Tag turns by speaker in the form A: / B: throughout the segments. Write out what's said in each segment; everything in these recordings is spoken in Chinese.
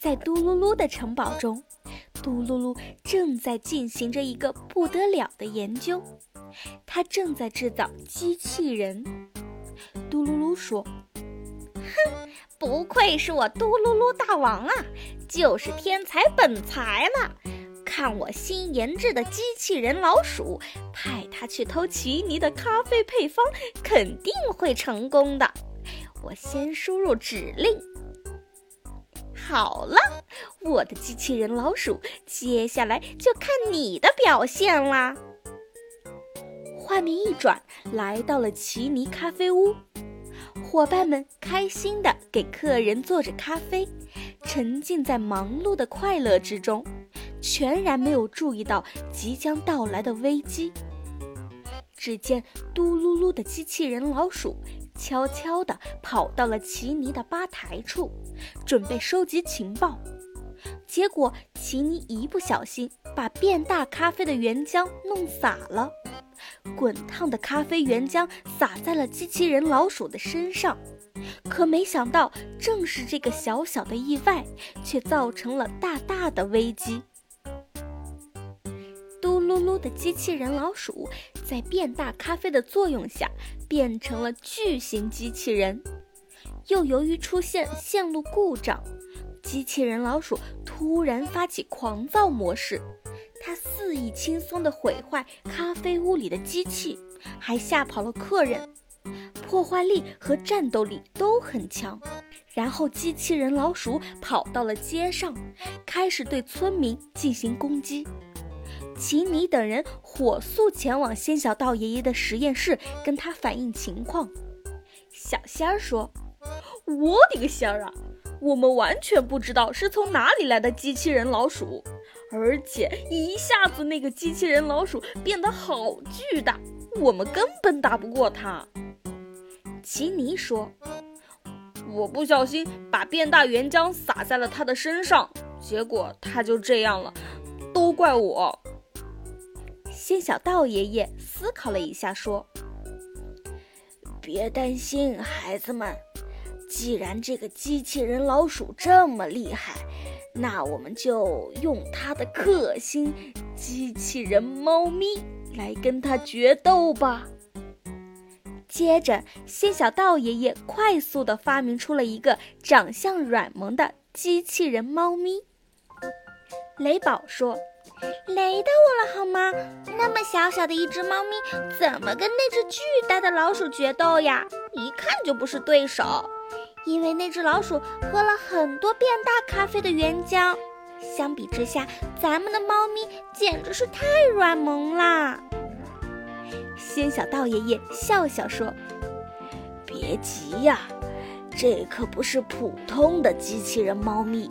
A: 在嘟噜噜的城堡中，嘟噜噜正在进行着一个不得了的研究，他正在制造机器人。嘟噜噜说：“
B: 哼，不愧是我嘟噜噜大王啊，就是天才本才了。看我新研制的机器人老鼠，派它去偷奇尼的咖啡配方，肯定会成功的。我先输入指令。”好了，我的机器人老鼠，接下来就看你的表现啦。
A: 画面一转，来到了奇尼咖啡屋，伙伴们开心地给客人做着咖啡，沉浸在忙碌的快乐之中，全然没有注意到即将到来的危机。只见嘟噜噜的机器人老鼠。悄悄地跑到了奇尼的吧台处，准备收集情报。结果，奇尼一不小心把变大咖啡的原浆弄洒了，滚烫的咖啡原浆洒在了机器人老鼠的身上。可没想到，正是这个小小的意外，却造成了大大的危机。噜噜的机器人老鼠在变大咖啡的作用下。变成了巨型机器人，又由于出现线路故障，机器人老鼠突然发起狂躁模式，它肆意轻松地毁坏咖啡屋里的机器，还吓跑了客人，破坏力和战斗力都很强。然后机器人老鼠跑到了街上，开始对村民进行攻击。奇尼等人火速前往仙小道爷爷的实验室，跟他反映情况。小仙儿说：“
C: 我的个仙儿啊！我们完全不知道是从哪里来的机器人老鼠，而且一下子那个机器人老鼠变得好巨大，我们根本打不过它。”
A: 奇尼说：“
C: 我不小心把变大原浆洒在了它的身上，结果它就这样了，都怪我。”
A: 仙小道爷爷思考了一下，说：“
D: 别担心，孩子们。既然这个机器人老鼠这么厉害，那我们就用它的克星机器人猫咪来跟它决斗吧。”
A: 接着，仙小道爷爷快速地发明出了一个长相软萌的机器人猫咪。雷宝说。
B: 雷到我了好吗？那么小小的一只猫咪，怎么跟那只巨大的老鼠决斗呀？一看就不是对手。因为那只老鼠喝了很多变大咖啡的原浆，相比之下，咱们的猫咪简直是太软萌啦。
A: 仙小道爷爷笑笑说：“
D: 别急呀，这可不是普通的机器人猫咪，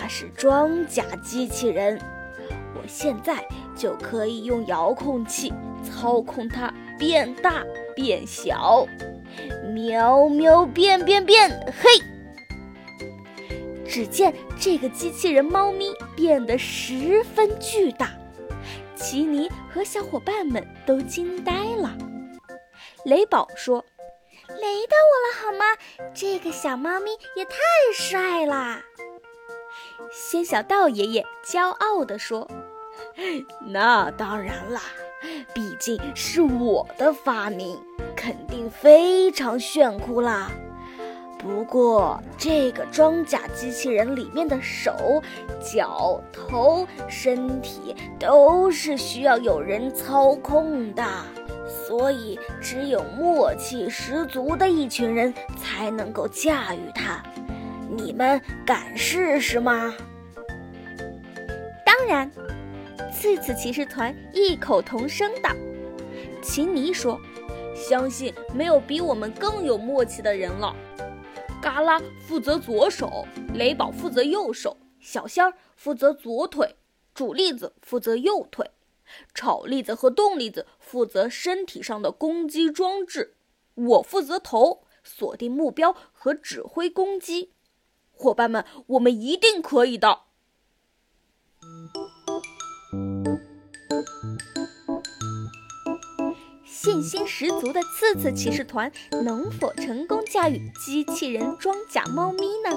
D: 它是装甲机器人。”我现在就可以用遥控器操控它变大变小，喵喵变变变，嘿！
A: 只见这个机器人猫咪变得十分巨大，奇尼和小伙伴们都惊呆了。雷宝说：“
B: 雷到我了好吗？这个小猫咪也太帅啦！”
A: 仙小道爷爷骄傲地说。
D: 那当然啦，毕竟是我的发明，肯定非常炫酷啦。不过，这个装甲机器人里面的手、脚、头、身体都是需要有人操控的，所以只有默契十足的一群人才能够驾驭它。你们敢试试吗？
A: 当然。四次骑士团异口同声道：“
C: 奇尼说，相信没有比我们更有默契的人了。嘎啦负责左手，雷宝负责右手，小仙儿负责左腿，煮栗子负责右腿，炒栗子和冻栗子负责身体上的攻击装置，我负责头，锁定目标和指挥攻击。伙伴们，我们一定可以的。”
A: 信心十足的刺刺骑士团能否成功驾驭机器人装甲猫咪呢？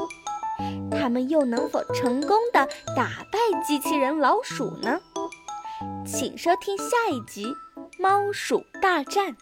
A: 他们又能否成功的打败机器人老鼠呢？请收听下一集《猫鼠大战》。